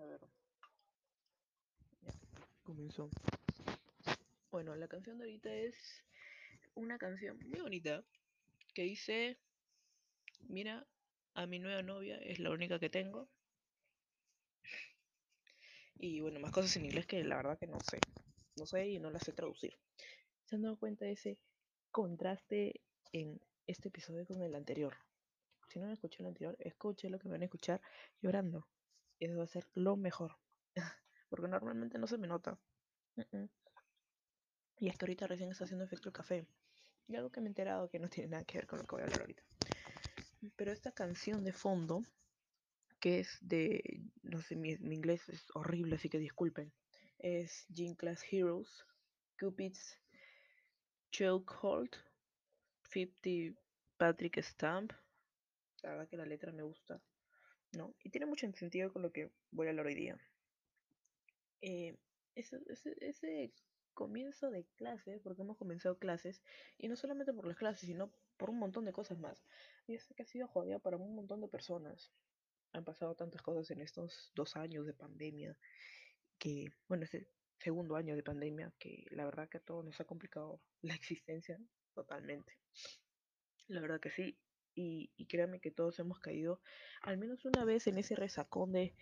A ver. Ya, comenzó. Bueno, la canción de ahorita es una canción muy bonita que dice, mira, a mi nueva novia es la única que tengo. Y bueno, más cosas en inglés que la verdad que no sé. No sé y no las sé traducir. ¿Se han dado cuenta de ese contraste en este episodio con el anterior? Si no han escuchado el anterior, escuchen lo que me van a escuchar llorando. Y eso va a ser lo mejor. Porque normalmente no se me nota. Mm, mm. Y es que ahorita recién está haciendo efecto el café. Y algo que me he enterado que no tiene nada que ver con lo que voy a hablar ahorita. Pero esta canción de fondo, que es de, no sé, mi, mi inglés es horrible, así que disculpen. Es Gene Class Heroes, Cupid's Chokehold, 50 Patrick Stamp. La verdad que la letra me gusta. Tiene mucho sentido con lo que voy a hablar hoy día. Eh, ese, comienzo de clases, porque hemos comenzado clases, y no solamente por las clases, sino por un montón de cosas más. Y sé que ha sido jodida para un montón de personas. Han pasado tantas cosas en estos dos años de pandemia, que, bueno, este segundo año de pandemia, que la verdad que a todos nos ha complicado la existencia totalmente. La verdad que sí. Y, y créanme que todos hemos caído al menos una vez en ese resacón de,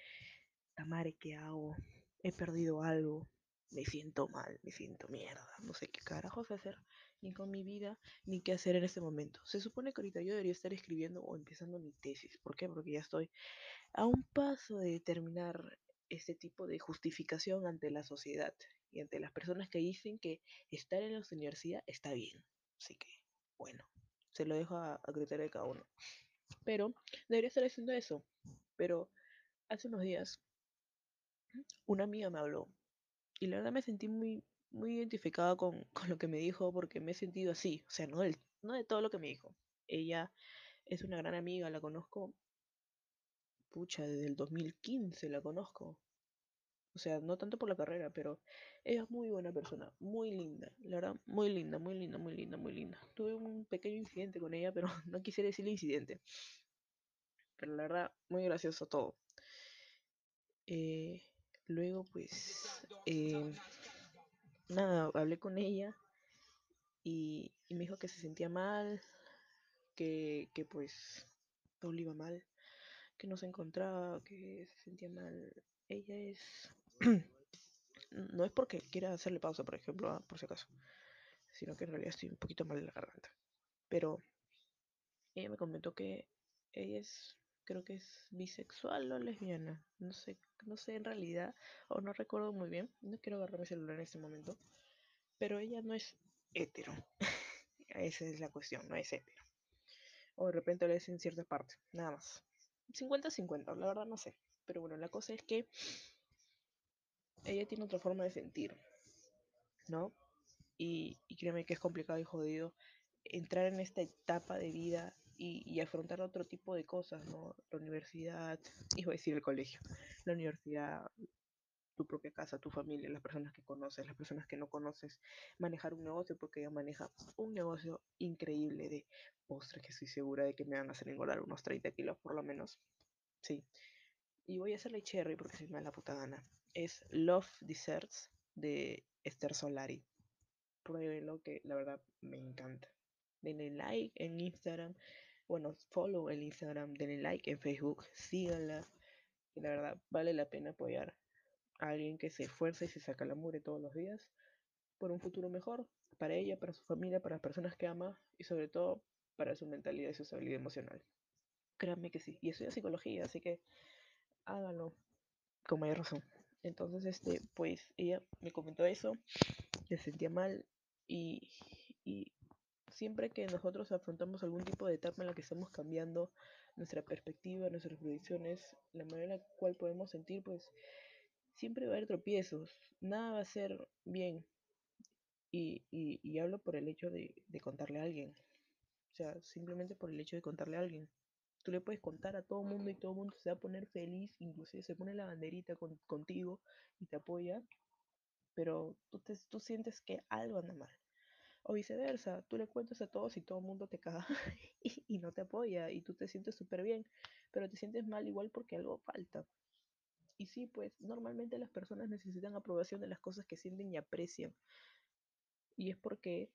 Tamare, ¿qué hago? He perdido algo, me siento mal, me siento mierda, no sé qué carajos hacer, ni con mi vida, ni qué hacer en este momento. Se supone que ahorita yo debería estar escribiendo o empezando mi tesis. ¿Por qué? Porque ya estoy a un paso de terminar este tipo de justificación ante la sociedad y ante las personas que dicen que estar en la universidad está bien. Así que, bueno, se lo dejo a, a criterio de cada uno. Pero debería estar haciendo eso. Pero hace unos días una amiga me habló y la verdad me sentí muy, muy identificada con, con lo que me dijo porque me he sentido así, o sea, no, del, no de todo lo que me dijo. Ella es una gran amiga, la conozco, pucha, desde el 2015 la conozco. O sea, no tanto por la carrera, pero ella es muy buena persona, muy linda, la verdad, muy linda, muy linda, muy linda, muy linda. Tuve un pequeño incidente con ella, pero no quisiera decirle incidente. Pero la verdad, muy gracioso todo. Eh, luego, pues, eh, nada, hablé con ella y, me dijo que se sentía mal, que, que pues todo le iba mal, que no se encontraba, que se sentía mal. Ella es... no es porque quiera hacerle pausa, por ejemplo, ah, por si acaso, sino que en realidad estoy un poquito mal de la garganta. Pero ella me comentó que ella es, creo que es bisexual o lesbiana, no sé, no sé en realidad, o no recuerdo muy bien, no quiero agarrar mi celular en este momento, pero ella no es hetero. Esa es la cuestión, no es hetero. O de repente lo es en cierta parte, nada más. 50-50, la verdad no sé. Pero bueno, la cosa es que ella tiene otra forma de sentir, ¿no? Y, y créeme que es complicado y jodido entrar en esta etapa de vida y, afrontar otro tipo de cosas, ¿no? La universidad, iba a decir el colegio, la universidad, tu propia casa, tu familia, las personas que conoces, las personas que no conoces, manejar un negocio, porque ella maneja un negocio increíble de postres que estoy segura de que me van a hacer engordar unos 30 kilos por lo menos. Sí. Y voy a hacerle cherry porque se me da la puta gana. Es Love Desserts de Esther Solari. Pruébenlo que la verdad me encanta. Denle like en Instagram. Bueno, follow el Instagram. Denle like en Facebook. Síganla. Y la verdad vale la pena apoyar a alguien que se esfuerza y se saca la mugre todos los días por un futuro mejor para ella, para su familia, para las personas que ama y sobre todo para su mentalidad y su estabilidad emocional. Créanme que sí. Y estudia psicología, así que háganlo con mayor razón. Entonces, este, pues ella me comentó eso, se sentía mal y, y siempre que nosotros afrontamos algún tipo de etapa en la que estamos cambiando nuestra perspectiva, nuestras predicciones, la manera en la cual podemos sentir, pues siempre va a haber tropiezos, nada va a ser bien. Y, y, y hablo por el hecho de, de, contarle a alguien. O sea, simplemente por el hecho de contarle a alguien. Tú le puedes contar a todo el mundo y todo el mundo se va a poner feliz, inclusive se pone la banderita con, contigo y te apoya, pero tú, te, tú sientes que algo anda mal. O viceversa, tú le cuentas a todos y todo el mundo te caga y, y no te apoya y tú te sientes súper bien, pero te sientes mal igual porque algo falta. Y sí, pues normalmente las personas necesitan aprobación de las cosas que sienten y aprecian. Y es porque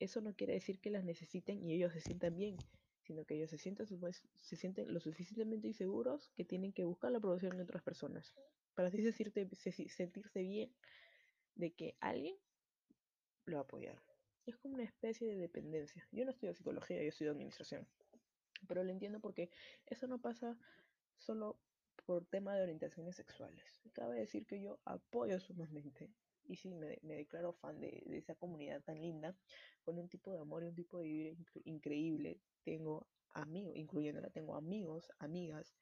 eso no quiere decir que las necesiten y ellos se sientan bien, sino que ellos se sienten, se sienten lo suficientemente inseguros que tienen que buscar la aprobación de otras personas. Para así sentirse bien de que alguien lo va a apoyar. Es como una especie de dependencia. Yo no estudio psicología, yo estudio administración. Pero lo entiendo porque eso no pasa solo por tema de orientaciones sexuales. Cabe decir que yo apoyo sumamente y sí, me, declaro fan de, esa comunidad tan linda, con un tipo de amor y un tipo de vida increíble. Tengo amigos, incluyéndola, tengo amigos, amigas,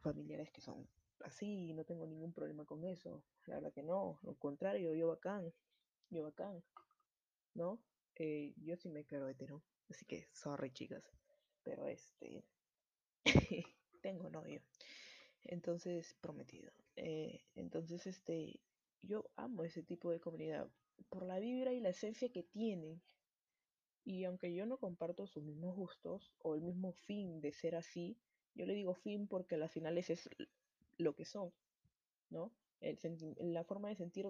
familiares que son así, y no tengo ningún problema con eso. La verdad que no, lo contrario, yo bacán, yo bacán, ¿no? Eh, yo sí me declaro hetero, así que sorry chicas, pero este, tengo novio, entonces prometido. Eh, entonces, este, yo amo ese tipo de comunidad por la vibra y la esencia que tienen. Y aunque yo no comparto sus mismos gustos o el mismo fin de ser así, yo le digo fin porque al final ese es lo que son, ¿no? la forma de sentir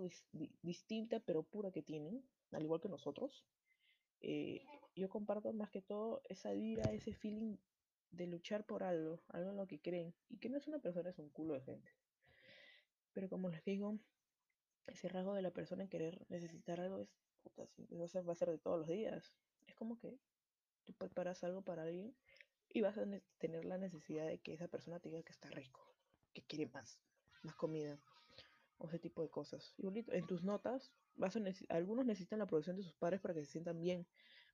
distinta pero pura que tienen, al igual que nosotros. Eh, yo comparto más que todo esa vibra, ese feeling de luchar por algo, algo en lo que creen. Y que no es una persona, es un culo de gente. Pero como les digo, ese rasgo de la persona en querer necesitar algo es, puta, va a ser de todos los días. Es como que tú preparas algo para alguien y vas a tener la necesidad de que esa persona te diga que está rico, que quiere más, más comida o ese tipo de cosas. Y en tus notas, vas a algunos necesitan la aprobación de sus padres para que se sientan bien,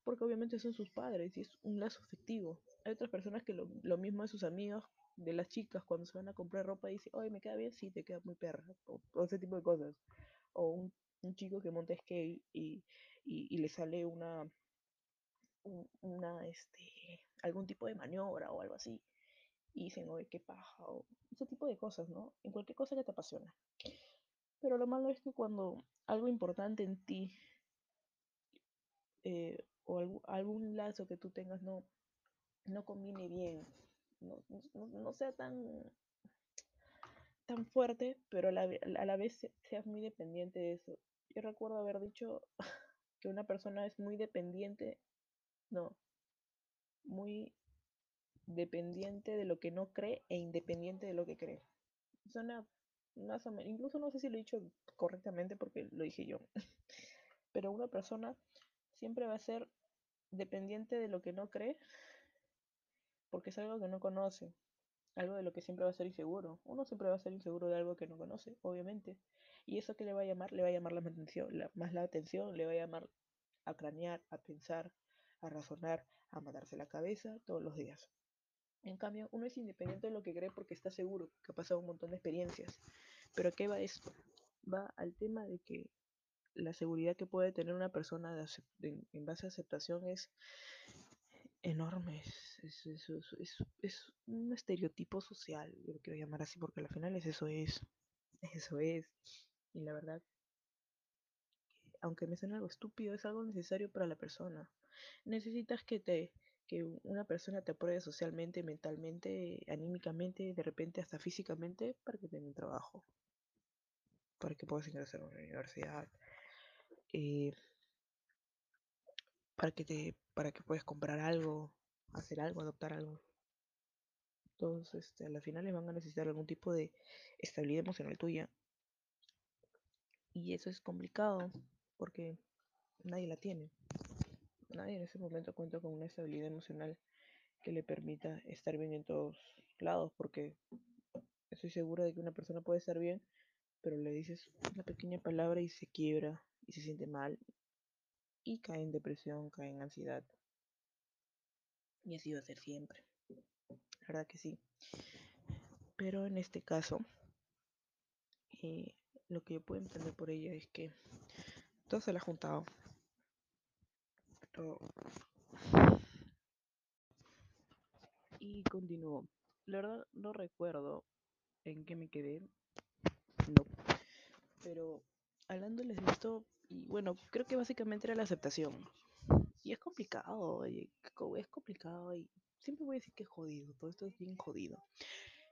porque obviamente son sus padres y es un lazo afectivo. Hay otras personas que lo, lo mismo de sus amigos, de las chicas, cuando se van a comprar ropa y dicen, oye, ¿me queda bien? Sí, te queda muy perra, o ese tipo de cosas o un, chico que monta skate y, y, le sale una, una, este, algún tipo de maniobra o algo así, y dicen, oye, qué paja, o ese tipo de cosas, ¿no? En cualquier cosa que te apasiona. Pero lo malo es que cuando algo importante en ti eh, o algún, lazo que tú tengas no, no combine bien, no, no sea tan tan fuerte, pero a la, vez seas muy dependiente de eso. Yo recuerdo haber dicho que una persona es muy dependiente, no, muy dependiente de lo que no cree e independiente de lo que cree. Suena más o menos, incluso no sé si lo he dicho correctamente porque lo dije yo, pero una persona siempre va a ser dependiente de lo que no cree porque es algo que no conoce algo de lo que siempre va a ser inseguro. Uno siempre va a ser inseguro de algo que no conoce, obviamente. Y eso que le va a llamar, le va a llamar la atención, más la atención, le va a llamar a cranear, a pensar, a razonar, a matarse la cabeza todos los días. En cambio, uno es independiente de lo que cree porque está seguro, que ha pasado un montón de experiencias. Pero ¿qué va esto? Va al tema de que la seguridad que puede tener una persona en base a aceptación es enorme. Es, es, un estereotipo social, yo lo quiero llamar así porque al final es eso es. Eso es. Y la verdad, aunque me suene algo estúpido, es algo necesario para la persona. Necesitas que te que una persona te apruebe socialmente, mentalmente, anímicamente, de repente hasta físicamente, para que tenga un trabajo, para que puedas ingresar a una universidad, eh, para que te para que puedas comprar algo, hacer algo, adoptar algo. Todos este, a la final van a necesitar algún tipo de estabilidad emocional tuya. Y eso es complicado porque nadie la tiene. Nadie en ese momento cuenta con una estabilidad emocional que le permita estar bien en todos lados porque estoy segura de que una persona puede estar bien, pero le dices una pequeña palabra y se quiebra y se siente mal y cae en depresión, cae en ansiedad. Y así va a ser siempre. La verdad que sí. Pero en este caso, eh, lo que yo puedo entender por ella es que todo se la ha juntado. Y continuó. La verdad no recuerdo en qué me quedé. No. Pero hablándoles de esto, y bueno, creo que básicamente era la aceptación. Y es complicado, es complicado y siempre voy a decir que es jodido, todo esto es bien jodido.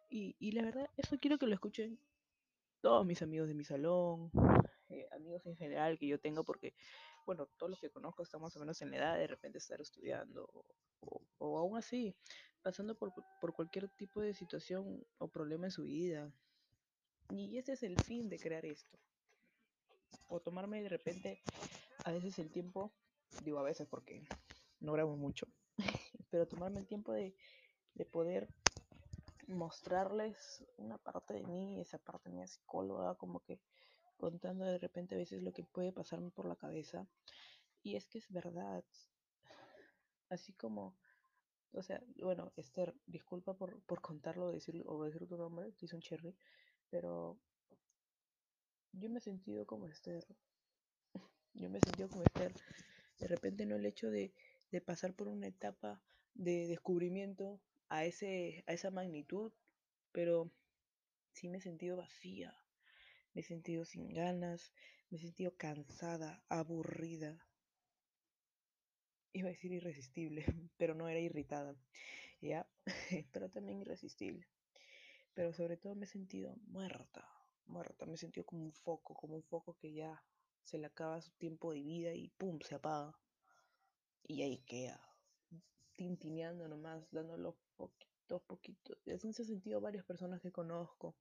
Y, y la verdad, eso quiero que lo escuchen todos mis amigos de mi salón, eh, amigos en general que yo tengo, porque, bueno, todos los que conozco están más o menos en la edad de repente estar estudiando, o, o aún así, pasando por, por cualquier tipo de situación o problema en su vida. Y ese es el fin de crear esto. O tomarme de repente a veces el tiempo, digo a veces porque no grabo mucho, pero tomarme el tiempo de, de poder mostrarles una parte de mí, esa parte mía psicóloga, como que contando de repente a veces lo que puede pasarme por la cabeza. Y es que es verdad. Así como, o sea, bueno, Esther, disculpa por, por contarlo decirlo, o decir tu nombre, un Cherry, pero yo me he sentido como Esther. Yo me he sentido como Esther. De repente no el hecho de, de pasar por una etapa de descubrimiento a, ese, a esa magnitud, pero sí me he sentido vacía, me he sentido sin ganas, me he sentido cansada, aburrida. Iba a decir irresistible, pero no era irritada, ¿ya? pero también irresistible. Pero sobre todo me he sentido muerta, muerta, me sentido como un foco, como un foco que ya se le acaba su tiempo de vida y ¡pum! se apaga. Y ahí queda, tintineando nomás, dándolo poquitos, poquitos. Y así se han sentido varias personas que conozco,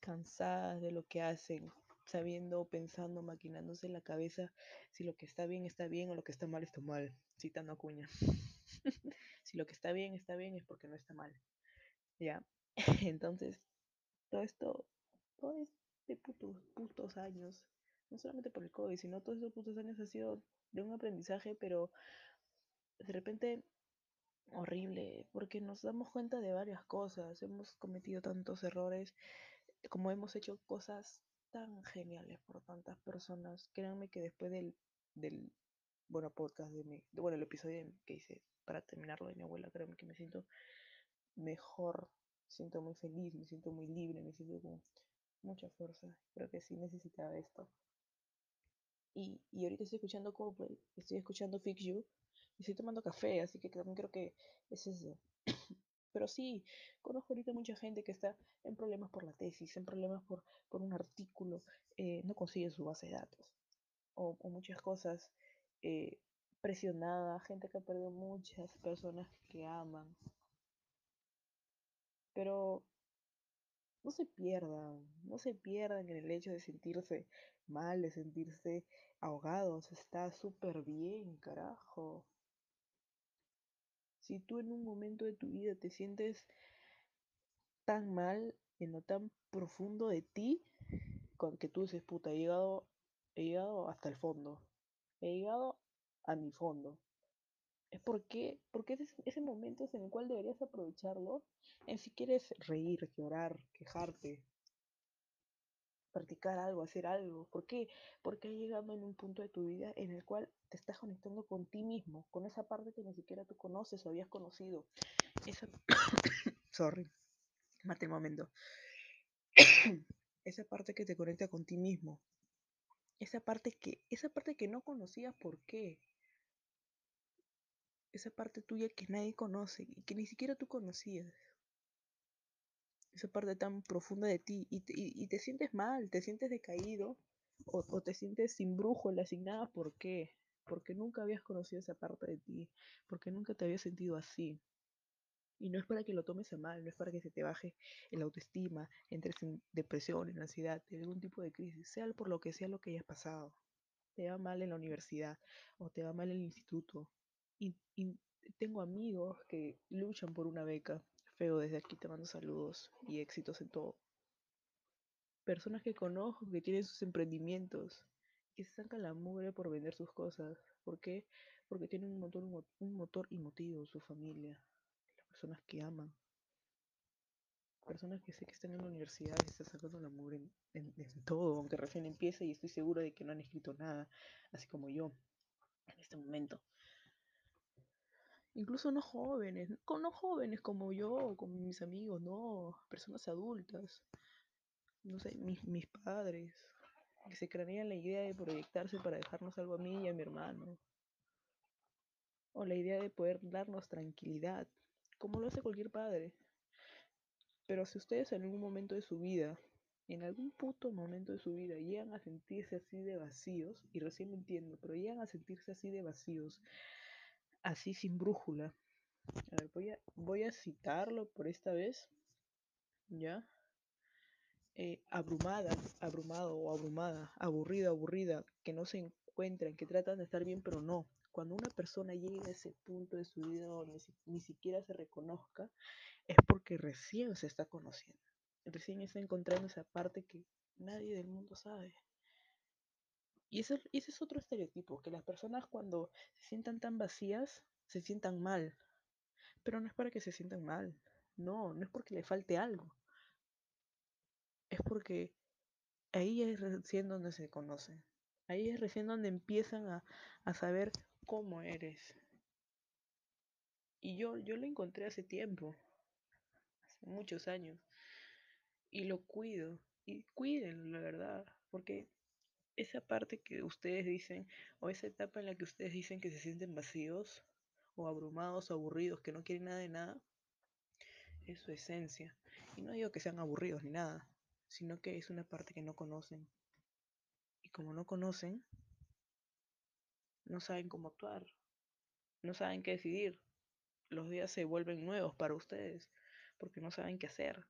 cansadas de lo que hacen, sabiendo, pensando, maquinándose en la cabeza si lo que está bien está bien o lo que está mal está mal, citando a Cuña. si lo que está bien está bien es porque no está mal. ¿Ya? Entonces, todo esto, todo este putos, putos años, no solamente por el COVID, sino todos estos putos años ha sido de un aprendizaje, pero de repente horrible, porque nos damos cuenta de varias cosas, hemos cometido tantos errores, como hemos hecho cosas tan geniales por tantas personas, créanme que después del, del bueno, podcast de mi, bueno, el episodio que hice para terminarlo de mi abuela, créanme que me siento mejor, me siento muy feliz, me siento muy libre, me siento con mucha fuerza, creo que sí necesitaba esto. Y, y ahorita estoy escuchando Coldplay, estoy escuchando Fix You, estoy tomando café, así que también creo que es eso. Pero sí, conozco ahorita mucha gente que está en problemas por la tesis, en problemas por, por un artículo, eh, no consigue su base de datos, o, o muchas cosas, eh, presionada, gente que ha perdido muchas personas que aman. Pero no se pierdan, no se pierdan en el hecho de sentirse mal, de sentirse ahogados, está súper bien, carajo. Si tú en un momento de tu vida te sientes tan mal, en lo tan profundo de ti, con que tú dices, puta, he llegado, he llegado hasta el fondo, he llegado a mi fondo. Es porque, porque ese, ese momento es en el cual deberías aprovecharlo en si quieres reír, llorar, quejarte, practicar algo, hacer algo. ¿Por qué? Porque has llegado en un punto de tu vida en el cual te estás conectando con ti mismo, con esa parte que ni siquiera tú conoces o habías conocido. Esa... Sorry, mate el momento. esa parte que te conecta con ti mismo. Esa parte que, esa parte que no conocías, ¿por qué? Esa parte tuya que nadie conoce y que ni siquiera tú conocías esa parte tan profunda de ti y te, y, te sientes mal, te sientes decaído o, o, te sientes sin brújula, sin nada, ¿por qué? Porque nunca habías conocido esa parte de ti, porque nunca te habías sentido así. Y no es para que lo tomes a mal, no es para que se te baje el autoestima, entres en depresión, en ansiedad, en algún tipo de crisis, sea por lo que sea lo que hayas pasado. Te va mal en la universidad o te va mal en el instituto. Y, tengo amigos que luchan por una beca Feo, desde aquí te mando saludos y éxitos en todo. Personas que conozco que tienen sus emprendimientos, que se sacan la mugre por vender sus cosas. ¿Por qué? Porque tienen un motor, un motor y motivo, su familia, las personas que aman. Personas que sé que están en la universidad y están sacando la mugre en, en, en todo, aunque recién empiece y estoy segura de que no han escrito nada, así como yo, en este momento incluso no jóvenes, no jóvenes como yo, como mis amigos, no, personas adultas, no sé, mis, mis padres, que se crearían la idea de proyectarse para dejarnos algo a mí y a mi hermano, o la idea de poder darnos tranquilidad, como lo hace cualquier padre. Pero si ustedes en algún momento de su vida en algún puto momento de su vida llegan a sentirse así de vacíos, y recién me entiendo, pero llegan a sentirse así de vacíos, así sin brújula. A ver, voy a, voy a citarlo por esta vez, ¿ya? Eh, abrumada, abrumado o abrumada, aburrida, aburrida, que no se encuentran, que tratan de estar bien, pero no. Cuando una persona llega a ese punto de su vida donde ni siquiera se reconozca, es porque recién se está conociendo. Recién está encontrando esa parte que nadie del mundo sabe. Y ese, ese es otro estereotipo, que las personas cuando se sientan tan vacías, se sientan mal. Pero no es para que se sientan mal. No, no es porque le falte algo. Es porque ahí es recién donde se conocen. Ahí es recién donde empiezan a, a saber cómo eres. Y yo, yo lo encontré hace tiempo, hace muchos años. Y lo cuido. Y cuídenlo, la verdad. Porque esa parte que ustedes dicen, o esa etapa en la que ustedes dicen que se sienten vacíos, o abrumados, o aburridos, que no quieren nada de nada, es su esencia. Y no digo que sean aburridos ni nada, sino que es una parte que no conocen. Y como no conocen, no saben cómo actuar, no saben qué decidir. Los días se vuelven nuevos para ustedes, porque no saben qué hacer,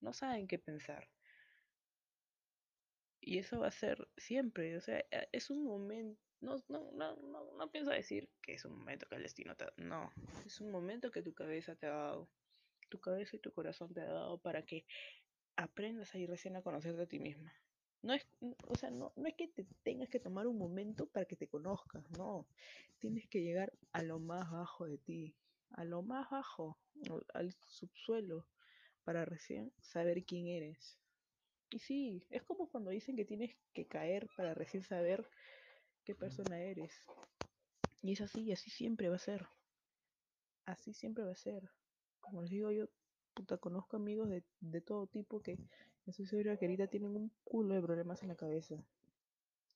no saben qué pensar. Y eso va a ser siempre, o sea, e, es un momento, no, no, no, no, no pienso decir que es un momento que el destino te no, es un momento que tu cabeza te ha dado, tu cabeza y tu corazón te ha dado para que aprendas a ir recién a conocerte a ti misma. No es, o sea, no, no es que te tengas que tomar un momento para que te conozcas, no. Tienes que llegar a lo más bajo de ti, a lo más bajo, al subsuelo, para recién saber quién eres. Y sí, es como cuando dicen que tienes que caer para recién saber qué persona eres. Y es así, así siempre va a ser. Así siempre va a ser. Como les digo yo, puta, conozco amigos de, de todo tipo que estoy segura que ahorita tienen un culo de problemas en la cabeza.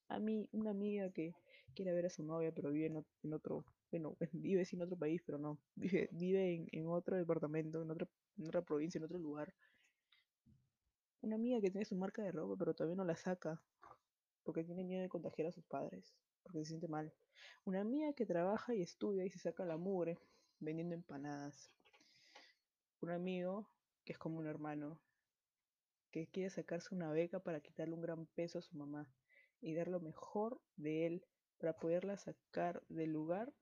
A mí, una amiga que quiere ver a su novia, pero vive en, en otro, bueno, vive en otro país, pero no, vive, vive en, en otro departamento, en, otro, en otra provincia, en otro lugar. Una amiga que tiene su marca de ropa, pero todavía no la saca, porque tiene miedo de contagiar a sus padres, porque se siente mal. Una amiga que trabaja y estudia y se saca la mugre vendiendo empanadas un amigo que es como un hermano, que quiere sacarse una beca para quitarle un gran peso a su mamá y dar lo mejor de él para poderla sacar del lugar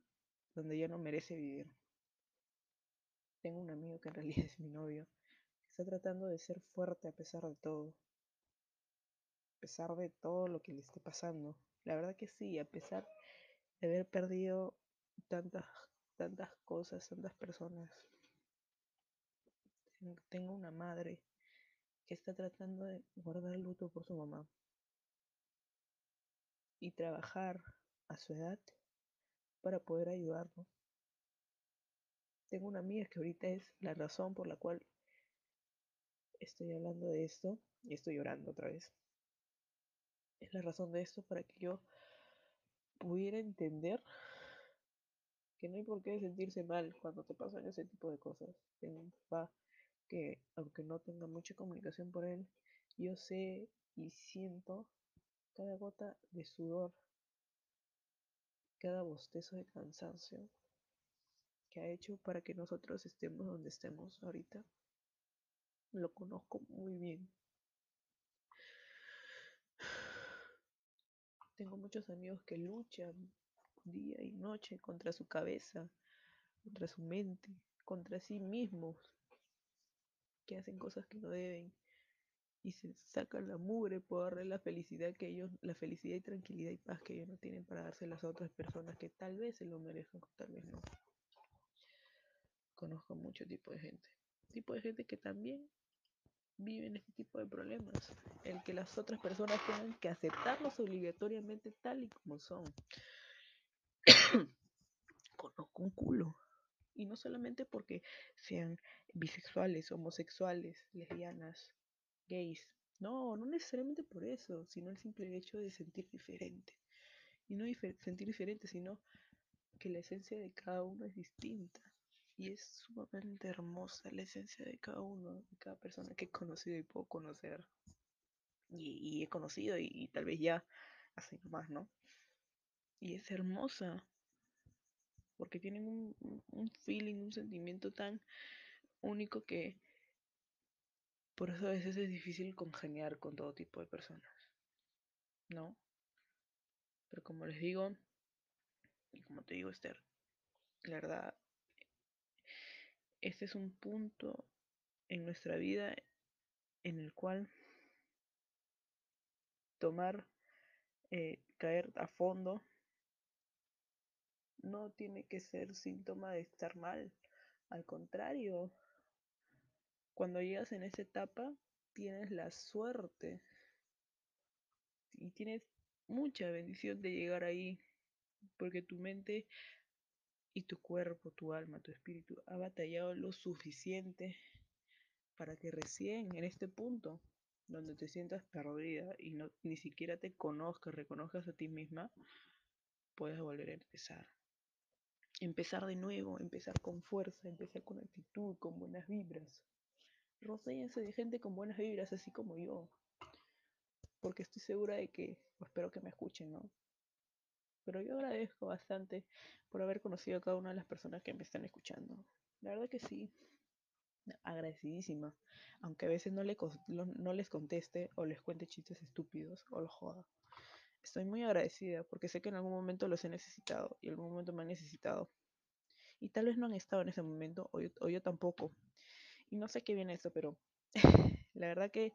donde ya no merece vivir. Tengo un amigo que en realidad es mi novio, está tratando de ser fuerte a pesar de todo, a pesar de todo lo que le esté pasando. La verdad que sí, a pesar de haber perdido tantas, tantas cosas, tantas personas, tengo una madre que está tratando de guardar luto por su mamá y trabajar a su edad para poder ayudarlo. Tengo una amiga que ahorita es la razón por la cual estoy hablando de esto y estoy llorando otra vez. Es la razón de esto para que yo pudiera entender que no hay por qué sentirse mal cuando te pasan ese tipo de cosas. Tengo un papá que aunque no tenga mucha comunicación por él, yo sé y siento cada gota de sudor, cada bostezo de cansancio que ha hecho para que nosotros estemos donde estemos ahorita. Lo conozco muy bien. Tengo muchos amigos que luchan día y noche contra su cabeza, contra su mente, contra sí mismos, que hacen cosas que no deben y se sacan la mugre por darle la felicidad que ellos, la felicidad y tranquilidad y paz que ellos no tienen para dárselas a otras personas que tal vez se lo merezcan, tal vez no. Conozco mucho tipo de gente, tipo de gente que también vive en este tipo de problemas, el que las otras personas tengan que aceptarlos obligatoriamente tal y como son. Conozco un culo y no solamente porque sean bisexuales, homosexuales, lesbianas, gays. No, no necesariamente por eso, sino el simple hecho de sentir diferente. Y no sentir diferente, sino que la esencia de cada uno es distinta. Y es sumamente hermosa la esencia de cada uno, de cada persona que he conocido y puedo conocer. y, he conocido y, tal vez ya así más, ¿no? Y es hermosa, porque tienen un, un feeling, un sentimiento tan único que por eso a veces es difícil congeniar con todo tipo de personas, ¿no? Pero como les digo, y como te digo, Esther, la verdad, este es un punto en nuestra vida en el cual tomar, eh, caer a fondo, no tiene que ser síntoma de estar mal. Al contrario, cuando llegas en esa etapa, tienes la suerte y tienes mucha bendición de llegar ahí, porque tu mente y tu cuerpo, tu alma, tu espíritu ha batallado lo suficiente para que recién en este punto donde te sientas perdida y no, ni siquiera te conozcas, reconozcas a ti misma, puedes volver a empezar. Empezar de nuevo, empezar con fuerza, empezar con actitud, con buenas vibras. Rodéense de gente con buenas vibras, así como yo. Porque estoy segura de que, espero que me escuchen, ¿no? Pero yo agradezco bastante por haber conocido a cada una de las personas que me están escuchando. La verdad que sí, agradecidísima. Aunque a veces no, no les conteste o les cuente chistes estúpidos o lo joda. Estoy muy agradecida porque sé que en algún momento los he necesitado y en algún momento me han necesitado. Y tal vez no han estado en ese momento o yo, yo tampoco. Y no sé qué viene eso, pero la verdad que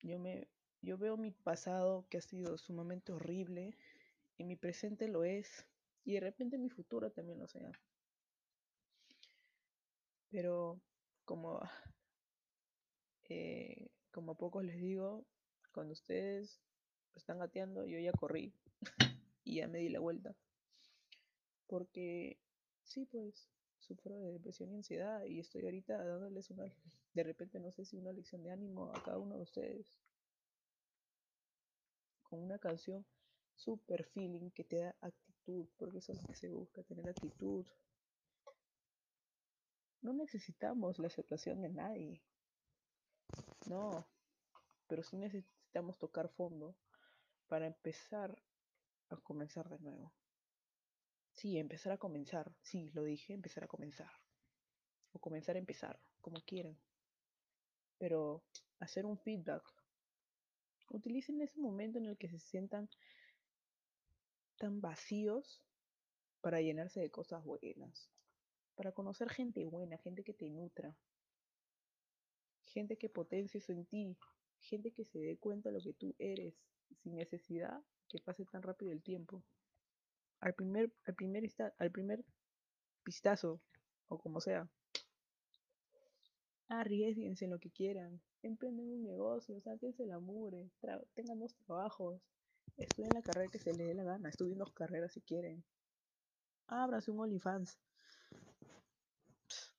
yo me yo veo mi pasado que ha sido sumamente horrible y mi presente lo es y de repente mi futuro también lo sea. Pero como, eh, como a pocos les digo, cuando ustedes están gateando, yo ya corrí y ya me di la vuelta. Porque sí, pues sufro de depresión y ansiedad y estoy ahorita dándoles una, de repente no sé si una lección de ánimo a cada uno de ustedes. Una canción super feeling que te da actitud, porque eso es lo que se busca, tener actitud, no necesitamos la aceptación de nadie. No, pero sí necesitamos tocar fondo para empezar a comenzar de nuevo. Sí, empezar a comenzar. Sí, lo dije, empezar a comenzar. O comenzar a empezar, como quieran. Pero hacer un feedback. Utilicen ese momento en el que se sientan tan vacíos para llenarse de cosas buenas para conocer gente buena, gente que te nutra, gente que potencie eso en ti, gente que se dé cuenta de lo que tú eres, sin necesidad que pase tan rápido el tiempo. Al primer, al primer, al primer pistazo, o como sea, arriesguense en lo que quieran, emprenden un negocio, sáquense la mure, tengan dos trabajos, estudien la carrera que se les dé la gana, estudien dos carreras si quieren, ábrase un OnlyFans,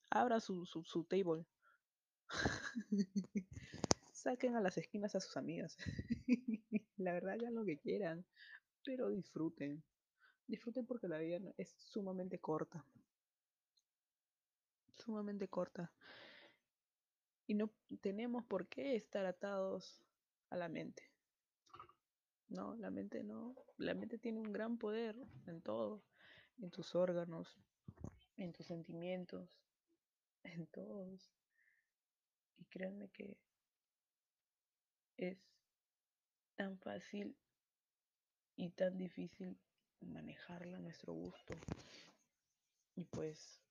abra su, su, su table. Saquen a las esquinas a sus amigas. la verdad, hagan lo que quieran, pero disfruten. Disfruten porque la vida es sumamente corta. Sumamente corta. Y no tenemos por qué estar atados a la mente. No, la mente no. La mente tiene un gran poder en todo. En tus órganos, en tus sentimientos, en todos. Y créanme que es tan fácil y tan difícil manejarla a nuestro gusto. Y pues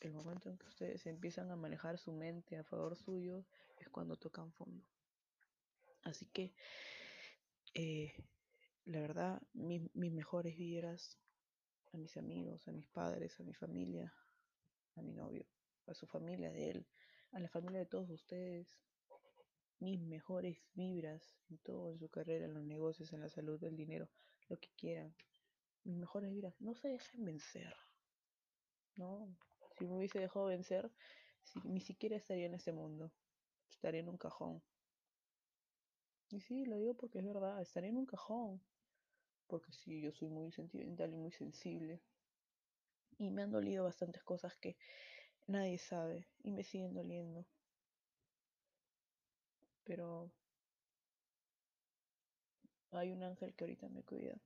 el momento en que ustedes empiezan a manejar su mente a favor suyo es cuando tocan fondo. Así que, eh, la verdad, mis mejores vibras a mis amigos, a mis padres, a mi familia, a mi novio a su familia de él, a la familia de todos ustedes, mis mejores vibras en todo, en su carrera, en los negocios, en la salud, el dinero, lo que quieran. Mis mejores vibras, no se dejen vencer. No, si me hubiese dejado vencer, ni siquiera estaría en este mundo. Estaría en un cajón. Y sí, lo digo porque es verdad, estaría en un cajón. Porque sí, yo soy muy sentimental y muy sensible. Y me han dolido bastantes cosas que Nadie sabe y me siguen doliendo. Pero hay un ángel que ahorita me cuida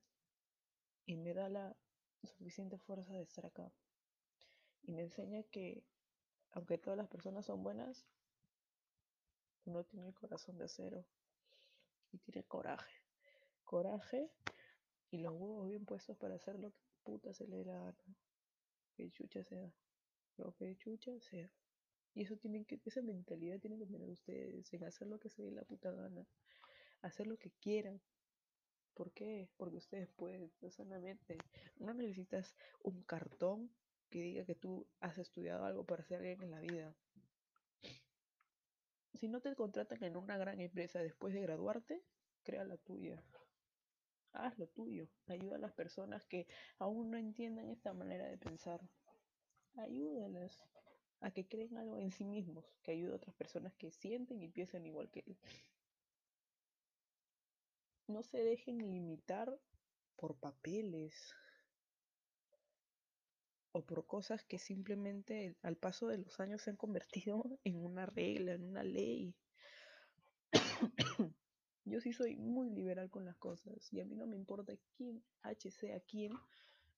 y me da la suficiente fuerza de estar acá. Y me enseña que, aunque todas las personas son buenas, uno tiene el corazón de acero y tiene coraje. Coraje y los huevos bien puestos para hacer lo que puta se le dé la gana. Que chucha sea. Lo que chucha sea. Y eso tienen que, esa mentalidad tienen que tener ustedes en hacer lo que se dé la puta gana. Hacer lo que quieran. ¿Por qué? Porque ustedes pueden, sanamente. No necesitas un cartón que diga que tú has estudiado algo para ser alguien en la vida. Si no te contratan en una gran empresa después de graduarte, crea la tuya. Haz lo tuyo. Ayuda a las personas que aún no entiendan esta manera de pensar. Ayúdalas a que creen algo en sí mismos, que ayude a otras personas que sienten y piensan igual que él. No se dejen limitar por papeles o por cosas que simplemente al paso de los años se han convertido en una regla, en una ley. Yo sí soy muy liberal con las cosas y a mí no me importa quién H sea quién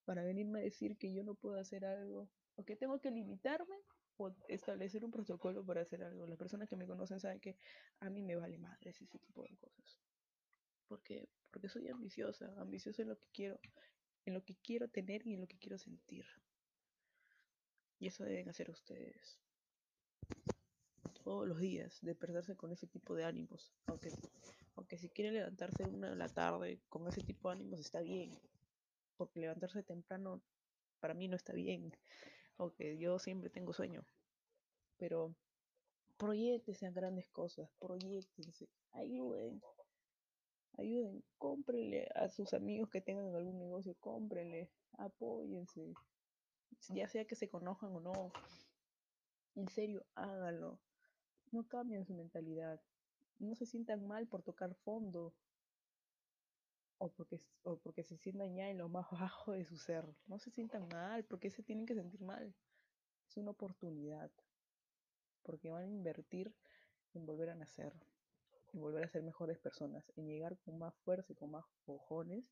para venirme a decir que yo no puedo hacer algo o que tengo que limitarme o establecer un protocolo para hacer algo. Las personas que me conocen saben que a mí me vale madre ese tipo de cosas. Porque, porque soy ambiciosa, ambiciosa en lo que quiero, en lo que quiero tener y en lo que quiero sentir. Y eso deben hacer ustedes. Todos los días, despertarse con ese tipo de ánimos. Aunque, aunque si quieren levantarse una de la tarde con ese tipo de ánimos está bien. Porque levantarse temprano para mí no está bien aunque yo siempre tengo sueño, pero proyectense a grandes cosas, proyectense, ayuden, ayuden, cómprenle a sus amigos que tengan algún negocio, cómprenle, apóyense, ya sea que se conozcan o no, en serio, háganlo, no cambien su mentalidad, no se sientan mal por tocar fondo, o porque, o porque se sientan ya en lo más bajo de su ser. No se sientan mal, porque se tienen que sentir mal. Es una oportunidad, porque van a invertir en volver a nacer, en volver a ser mejores personas, en llegar con más fuerza y con más cojones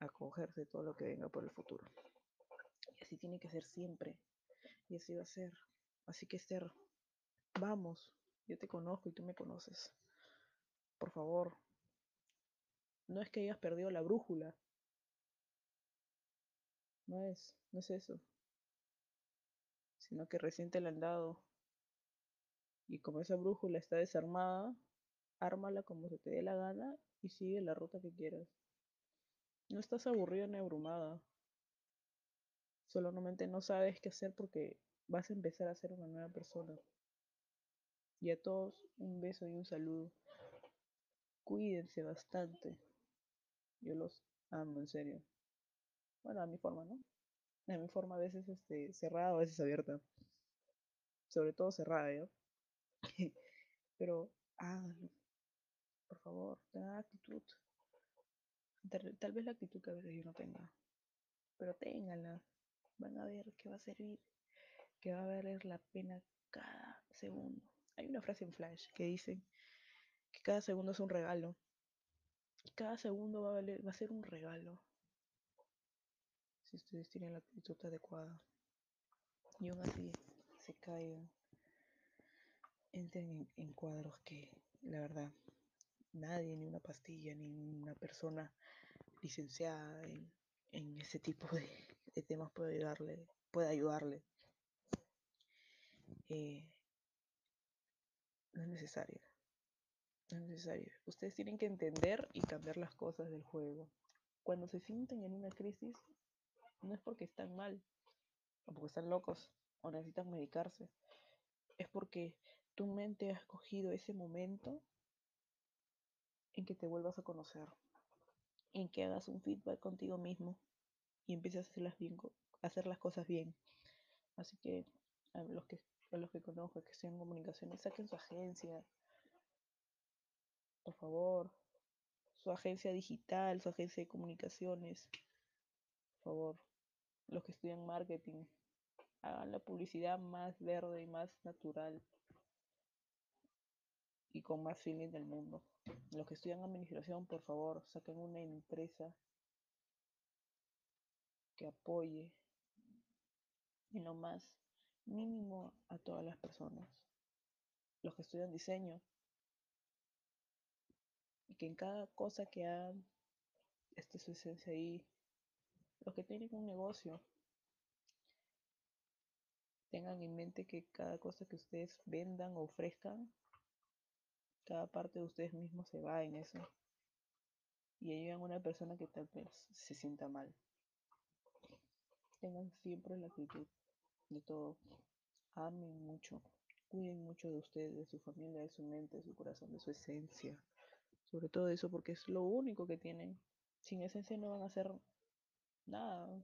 a cogerse todo lo que venga por el futuro. Así tiene que ser siempre. Y así va a ser. Así que Esther, vamos, yo te conozco y tú me conoces. Por favor, no es que hayas perdido la brújula. No es, no es eso. Sino que recién te la han dado. Y como esa brújula está desarmada, ármala como se te dé la gana y sigue la ruta que quieras. No estás aburrida ni abrumada. Solamente no sabes qué hacer porque vas a empezar a ser una nueva persona. Y a todos un beso y un saludo. Cuídense bastante. Yo los amo, en serio. Bueno, a mi forma, ¿no? A mi forma a veces este, cerrada, a veces abierta. Sobre todo cerrada, ¿yo? Pero háganlo. Por favor, tengan actitud. Tal, vez la actitud que a veces yo no tenga. Pero ténganla. Van a ver que va a servir. Que va a valer la pena cada segundo. Hay una frase en Flash que dice que cada segundo es un regalo cada segundo va a, valer, va a ser un regalo. Si ustedes tienen la actitud adecuada. Y aún así se caigan. Entren en, cuadros que, la verdad, nadie, ni una pastilla, ni una persona licenciada en, ese tipo de, temas puede ayudarle. Puede ayudarle. Eh, no es necesario es necesario. Ustedes tienen que entender y cambiar las cosas del juego. Cuando se sienten en una crisis, no es porque están mal, o porque están locos, o necesitan medicarse. Es porque tu mente ha escogido ese momento en que te vuelvas a conocer, en que hagas un feedback contigo mismo y empieces a hacerlas bien, hacer las cosas bien. Así que a los que a los que conozco que estén en comunicaciones, saquen su agencia, por favor. Su agencia digital, su agencia de comunicaciones. Por favor. Los que estudian marketing. Hagan la publicidad más verde y más natural. y con más feeling del mundo. Los que estudian administración, por favor, saquen una empresa que apoye en lo más mínimo a todas las personas. Los que estudian diseño, y que en cada cosa que hagan esté su esencia ahí. Los que tienen un negocio, tengan en mente que cada cosa que ustedes vendan o ofrezcan, cada parte de ustedes mismos se va en eso. Y ayudan a una persona que tal vez se sienta mal. Tengan siempre la actitud de todo. Amen mucho. Cuiden mucho de ustedes, de su familia, de su mente, de su corazón, de su esencia. Sobre todo eso porque es lo único que tienen. Sin esencia no van a hacer nada.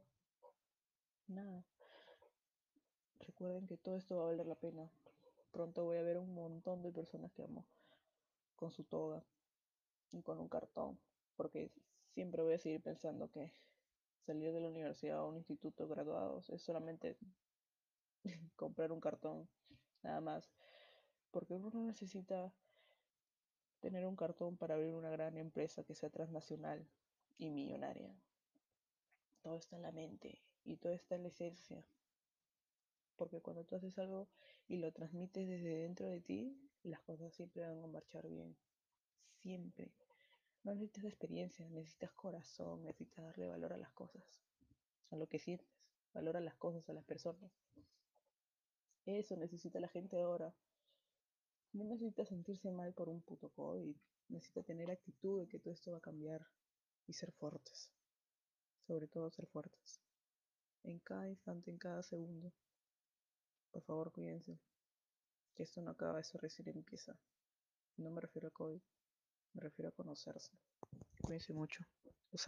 Nada. Recuerden que todo esto va a valer la pena. Pronto voy a ver un montón de personas que amo con su toga y con un cartón. Porque siempre voy a seguir pensando que salir de la universidad o un instituto graduados es solamente comprar un cartón, nada más. Porque uno no necesita tener un cartón para abrir una gran empresa que sea transnacional y millonaria. Todo está en la mente y todo está en la esencia. Porque cuando tú haces algo y lo transmites desde dentro de ti, las cosas siempre van a marchar bien. Siempre. No necesitas experiencia, necesitas corazón, necesitas darle valor a las cosas, a lo que sientes, valor a las cosas, a las personas. Eso necesita la gente ahora. No necesita sentirse mal por un puto COVID. Necesita tener actitud de que todo esto va a cambiar y ser fuertes. Sobre todo ser fuertes. En cada instante, en cada segundo. Por favor, cuídense. Que esto no acaba, eso recién empieza. No me refiero a COVID. Me refiero a conocerse. Cuídense mucho. Los.